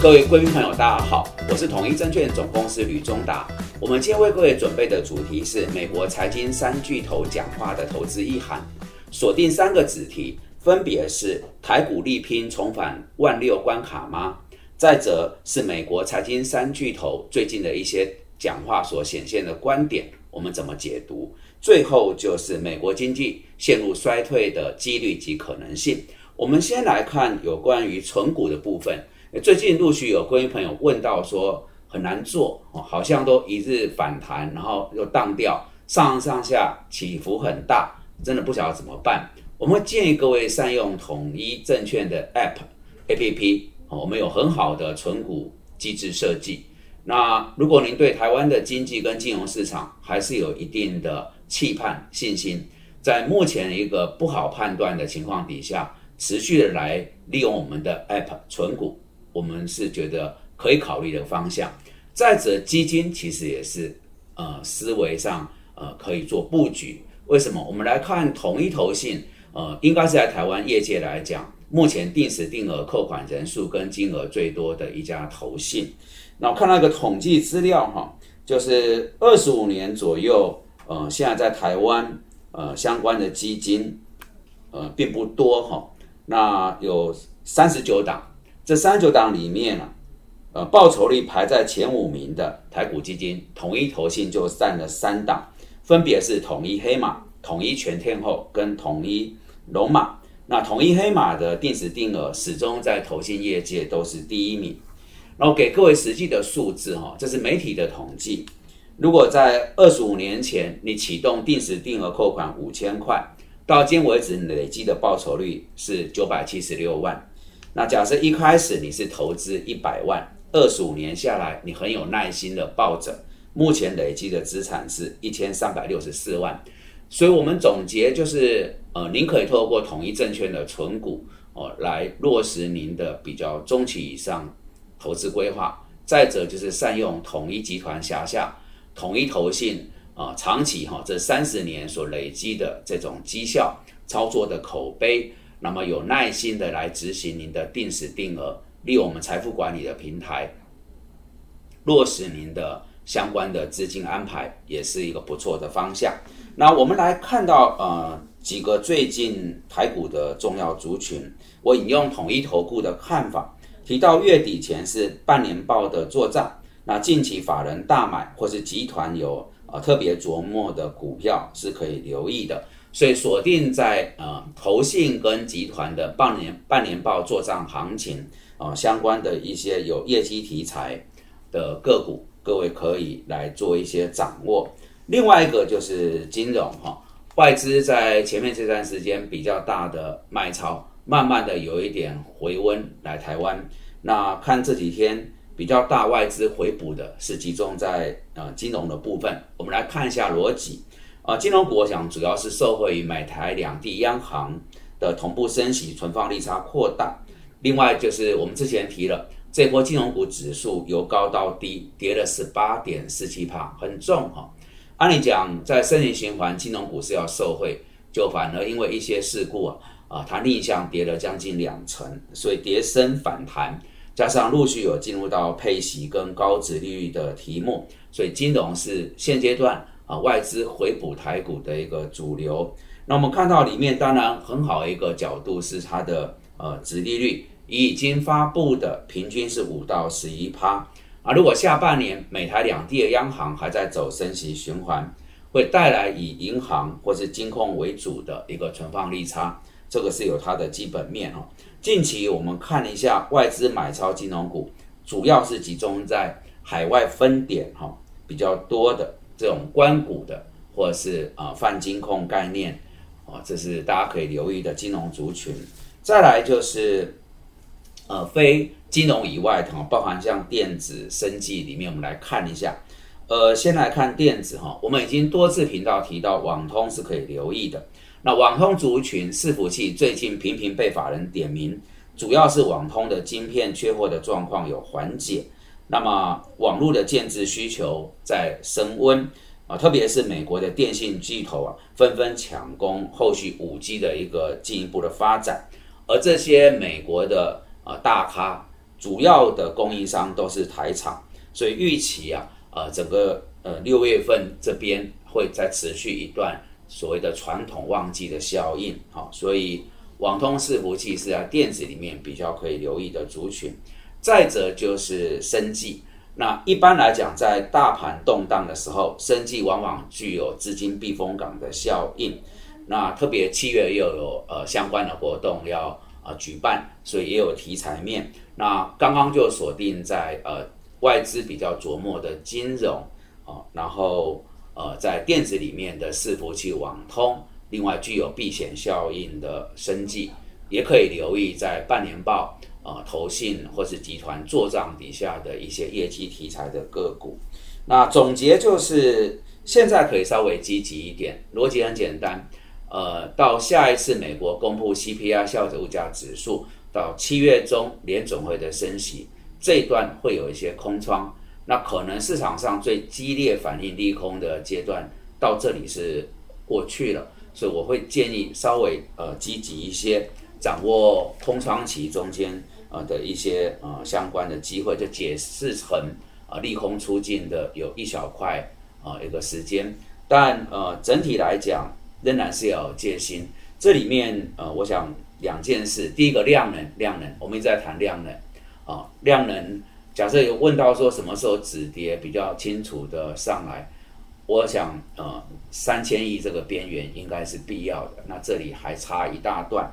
各位贵宾朋友，大家好，我是统一证券总公司吕中达。我们今天为各位准备的主题是美国财经三巨头讲话的投资意涵，锁定三个子题，分别是台股力拼重返万六关卡吗？再者是美国财经三巨头最近的一些讲话所显现的观点，我们怎么解读？最后就是美国经济陷入衰退的几率及可能性。我们先来看有关于存股的部分。最近陆续有各位朋友问到说很难做，好像都一日反弹，然后又荡掉，上上下起伏很大，真的不晓得怎么办。我们建议各位善用统一证券的 App A P P，我们有很好的存股机制设计。那如果您对台湾的经济跟金融市场还是有一定的期盼信心，在目前一个不好判断的情况底下，持续的来利用我们的 App 存股。我们是觉得可以考虑的方向。再者，基金其实也是呃思维上呃可以做布局。为什么？我们来看统一投信，呃，应该是在台湾业界来讲，目前定时定额扣款人数跟金额最多的一家投信。那我看到一个统计资料哈，就是二十五年左右，呃，现在在台湾呃相关的基金呃并不多哈。那有三十九档。这三九档里面啊，呃，报酬率排在前五名的台股基金，统一投信就占了三档，分别是统一黑马、统一全天候跟统一龙马。那统一黑马的定时定额始终在投信业界都是第一名。然后给各位实际的数字哈，这是媒体的统计。如果在二十五年前你启动定时定额扣款五千块，到今为止累计的报酬率是九百七十六万。那假设一开始你是投资一百万，二十五年下来，你很有耐心的抱着，目前累积的资产是一千三百六十四万，所以我们总结就是，呃，您可以透过统一证券的存股哦，来落实您的比较中期以上投资规划。再者就是善用统一集团辖下统一投信啊，长期哈这三十年所累积的这种绩效操作的口碑。那么有耐心的来执行您的定时定额，利用我们财富管理的平台，落实您的相关的资金安排，也是一个不错的方向。那我们来看到呃几个最近台股的重要族群，我引用统一投顾的看法，提到月底前是半年报的做账，那近期法人大买或是集团有呃特别琢磨的股票是可以留意的。所以锁定在呃投信跟集团的半年半年报做账行情啊相关的一些有业绩题材的个股，各位可以来做一些掌握。另外一个就是金融哈，外资在前面这段时间比较大的卖超，慢慢的有一点回温来台湾。那看这几天比较大外资回补的是集中在呃金融的部分，我们来看一下逻辑。啊，金融股我想主要是受惠于美台两地央行的同步升息，存放利差扩大。另外就是我们之前提了，这波金融股指数由高到低跌了十八点四七帕，很重哈。按理讲，在升息循环，金融股是要受惠，就反而因为一些事故啊，啊，它逆向跌了将近两成，所以跌升反弹，加上陆续有进入到配息跟高值利率的题目，所以金融是现阶段。啊，外资回补台股的一个主流。那我们看到里面，当然很好一个角度是它的呃，殖利率已经发布的平均是五到十一趴啊。如果下半年美台两地的央行还在走升息循环，会带来以银行或是金控为主的一个存放利差，这个是有它的基本面哦。近期我们看一下外资买超金融股，主要是集中在海外分点哈比较多的。这种关股的，或者是啊泛金控概念，啊，这是大家可以留意的金融族群。再来就是，呃，非金融以外的，包含像电子、生技里面，我们来看一下。呃，先来看电子哈，我们已经多次频道提到网通是可以留意的。那网通族群伺服器最近频频被法人点名，主要是网通的晶片缺货的状况有缓解。那么网络的建制需求在升温啊，特别是美国的电信巨头啊，纷纷抢攻后续五 G 的一个进一步的发展，而这些美国的啊大咖主要的供应商都是台厂，所以预期啊，呃，整个呃六月份这边会再持续一段所谓的传统旺季的效应，好，所以网通伺服器是在电子里面比较可以留意的族群。再者就是生计，那一般来讲，在大盘动荡的时候，生计往往具有资金避风港的效应。那特别七月又有呃相关的活动要呃举办，所以也有题材面。那刚刚就锁定在呃外资比较琢磨的金融啊，然后呃在电子里面的伺服器网通，另外具有避险效应的生计，也可以留意在半年报啊投信或是集团做账底下的一些业绩题材的个股。那总结就是现在可以稍微积极一点，逻辑很简单。呃，到下一次美国公布 CPI 消费者物价指数，到七月中联总会的升息，这一段会有一些空窗，那可能市场上最激烈反应利空的阶段到这里是过去了，所以我会建议稍微呃积极一些，掌握空窗期中间啊的一些啊相关的机会，就解释成啊利空出尽的有一小块啊一个时间，但呃整体来讲。仍然是要有戒心。这里面呃，我想两件事。第一个量能，量能，我们一直在谈量能啊，量能。假设有问到说什么时候止跌比较清楚的上来，我想呃，三千亿这个边缘应该是必要的。那这里还差一大段。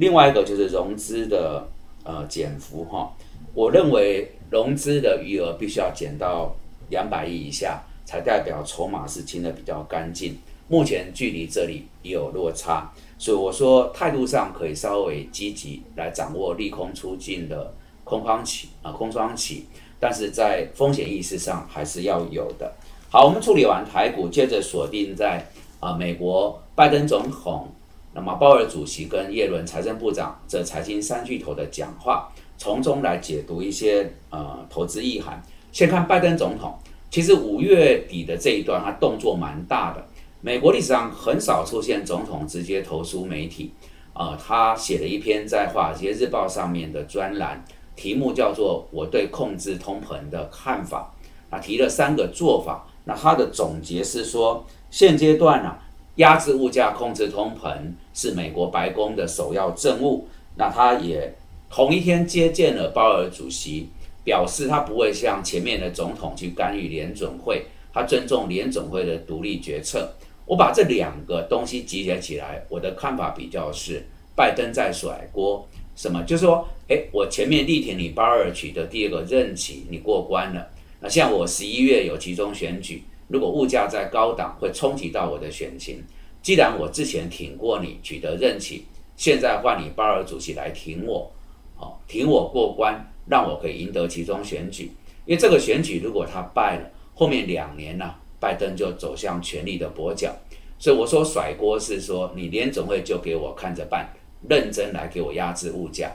另外一个就是融资的呃减幅哈，我认为融资的余额必须要减到两百亿以下，才代表筹码是清的比较干净。目前距离这里也有落差，所以我说态度上可以稍微积极来掌握利空出尽的空方期啊空窗期，但是在风险意识上还是要有的。好，我们处理完台股，接着锁定在啊美国拜登总统、那么鲍尔主席跟耶伦财政部长这财经三巨头的讲话，从中来解读一些呃投资意涵。先看拜登总统，其实五月底的这一段他动作蛮大的。美国历史上很少出现总统直接投诉媒体，啊，他写了一篇在《华尔街日报》上面的专栏，题目叫做《我对控制通膨的看法》，啊，提了三个做法。那他的总结是说，现阶段呢，压制物价、控制通膨是美国白宫的首要政务。那他也同一天接见了鲍尔主席，表示他不会像前面的总统去干预联准会，他尊重联准会的独立决策。我把这两个东西集结起来，我的看法比较是，拜登在甩锅，什么？就是说，哎，我前面力挺你巴尔取得第二个任期，你过关了。那像我十一月有集中选举，如果物价在高档，会冲击到我的选情。既然我之前挺过你取得任期，现在换你巴尔主席来挺我，好，挺我过关，让我可以赢得其中选举。因为这个选举如果他败了，后面两年呢？拜登就走向权力的跛脚，所以我说甩锅是说你联总会就给我看着办，认真来给我压制物价。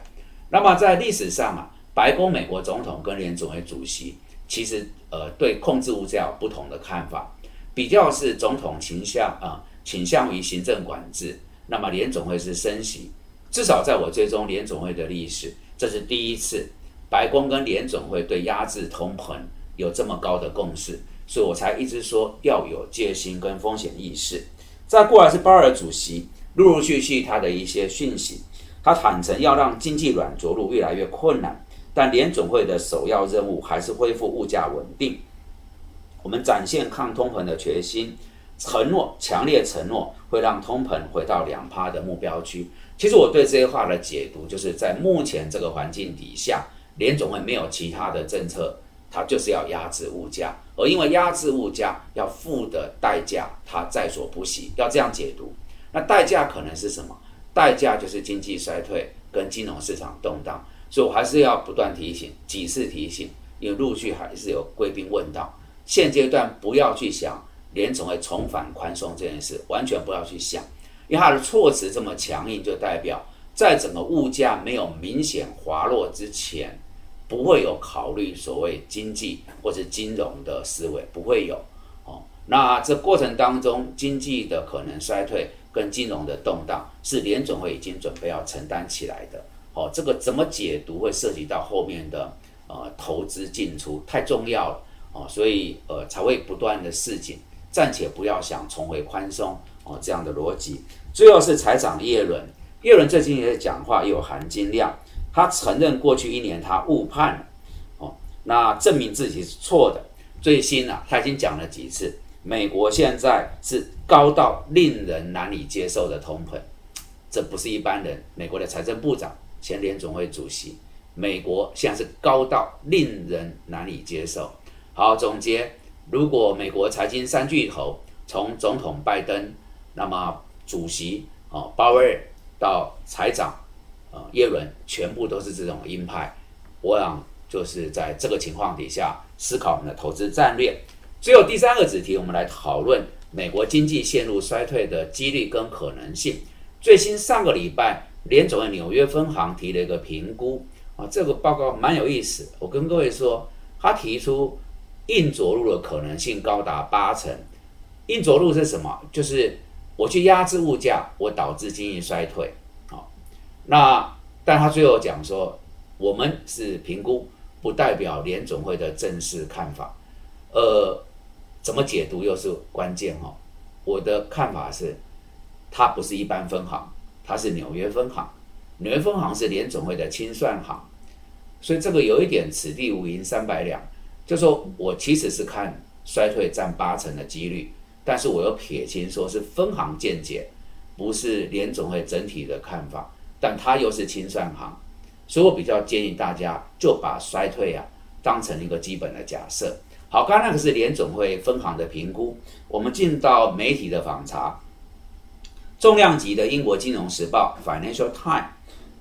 那么在历史上啊，白宫美国总统跟联总会主席其实呃对控制物价有不同的看法，比较是总统倾向啊倾向于行政管制，那么联总会是升息。至少在我追踪联总会的历史，这是第一次白宫跟联总会对压制通膨有这么高的共识。所以我才一直说要有戒心跟风险意识。再过来是鲍尔主席，陆陆续续他的一些讯息，他坦诚要让经济软着陆越来越困难，但联总会的首要任务还是恢复物价稳定。我们展现抗通膨的决心，承诺强烈承诺会让通膨回到两趴的目标区。其实我对这些话的解读，就是在目前这个环境底下，联总会没有其他的政策。它就是要压制物价，而因为压制物价要付的代价，它在所不惜。要这样解读，那代价可能是什么？代价就是经济衰退跟金融市场动荡。所以还是要不断提醒，几次提醒，因为陆续还是有贵宾问到，现阶段不要去想联总会重返宽松这件事，完全不要去想，因为它的措辞这么强硬，就代表在整个物价没有明显滑落之前。不会有考虑所谓经济或者金融的思维，不会有哦。那这过程当中，经济的可能衰退跟金融的动荡，是联总会已经准备要承担起来的。哦，这个怎么解读会涉及到后面的呃投资进出，太重要了哦，所以呃才会不断的示警，暂且不要想重回宽松哦这样的逻辑。最后是财长耶伦，耶伦最近也在讲话有含金量，他承认过去一年他误判了哦，那证明自己是错的。最新啊，他已经讲了几次，美国现在是高到令人难以接受的通膨，这不是一般人。美国的财政部长、前联总会主席，美国现在是高到令人难以接受。好，总结，如果美国财经三巨头从总统拜登，那么主席哦鲍威尔到财长啊耶伦，全部都是这种鹰派，我想就是在这个情况底下。思考我们的投资战略。最后第三个子题，我们来讨论美国经济陷入衰退的几率跟可能性。最新上个礼拜，联总的纽约分行提了一个评估啊，这个报告蛮有意思。我跟各位说，他提出硬着陆的可能性高达八成。硬着陆是什么？就是我去压制物价，我导致经济衰退。好，那但他最后讲说，我们是评估。不代表联总会的正式看法，呃，怎么解读又是关键哈。我的看法是，它不是一般分行，它是纽约分行。纽约分行是联总会的清算行，所以这个有一点此地无银三百两。就说我其实是看衰退占八成的几率，但是我又撇清说是分行见解，不是联总会整体的看法，但它又是清算行。所以我比较建议大家就把衰退啊当成一个基本的假设。好，刚刚那个是联总会分行的评估。我们进到媒体的访查，重量级的英国金融时报 （Financial Times）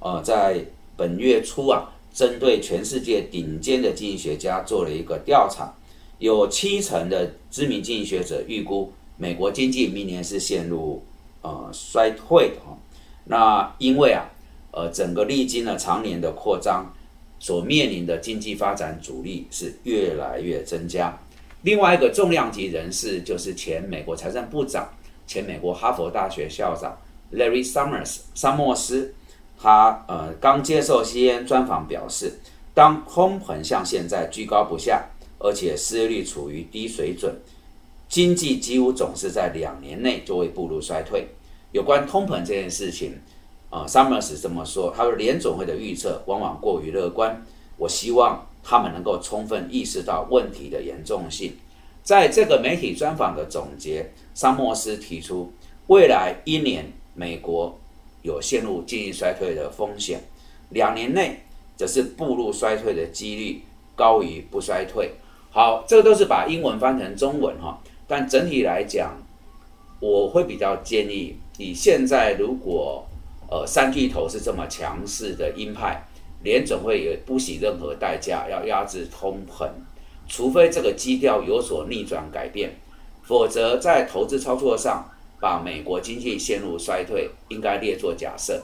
呃，在本月初啊，针对全世界顶尖的经济学家做了一个调查，有七成的知名经济学者预估美国经济明年是陷入呃衰退的哈。那因为啊。呃，整个历经了常年的扩张，所面临的经济发展阻力是越来越增加。另外一个重量级人士就是前美国财政部长、前美国哈佛大学校长 Larry Summers 萨默斯，他呃刚接受 CNN 专访表示，当通膨像现在居高不下，而且失业率处于低水准，经济几乎总是在两年内就会步入衰退。有关通膨这件事情。啊，Summers 这么说，他说联总会的预测往往过于乐观。我希望他们能够充分意识到问题的严重性。在这个媒体专访的总结，桑莫斯提出，未来一年美国有陷入经济衰退的风险，两年内则是步入衰退的几率高于不衰退。好，这个都是把英文翻成中文哈，但整体来讲，我会比较建议你现在如果。呃，三巨头是这么强势的鹰派，联总会也不惜任何代价要压制通膨，除非这个基调有所逆转改变，否则在投资操作上，把美国经济陷入衰退应该列作假设，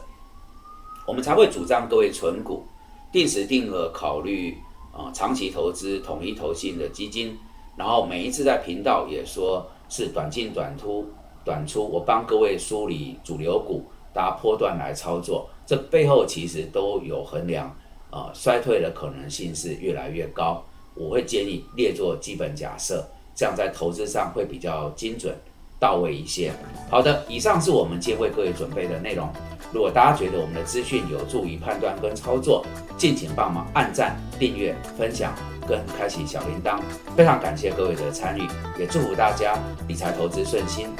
我们才会主张各位存股，定时定额考虑啊长期投资统一投信的基金，然后每一次在频道也说是短进短出短出，我帮各位梳理主流股。搭波段来操作，这背后其实都有衡量，呃，衰退的可能性是越来越高。我会建议列作基本假设，这样在投资上会比较精准到位一些。好的，以上是我们今天为各位准备的内容。如果大家觉得我们的资讯有助于判断跟操作，敬请帮忙按赞、订阅、分享跟开启小铃铛。非常感谢各位的参与，也祝福大家理财投资顺心。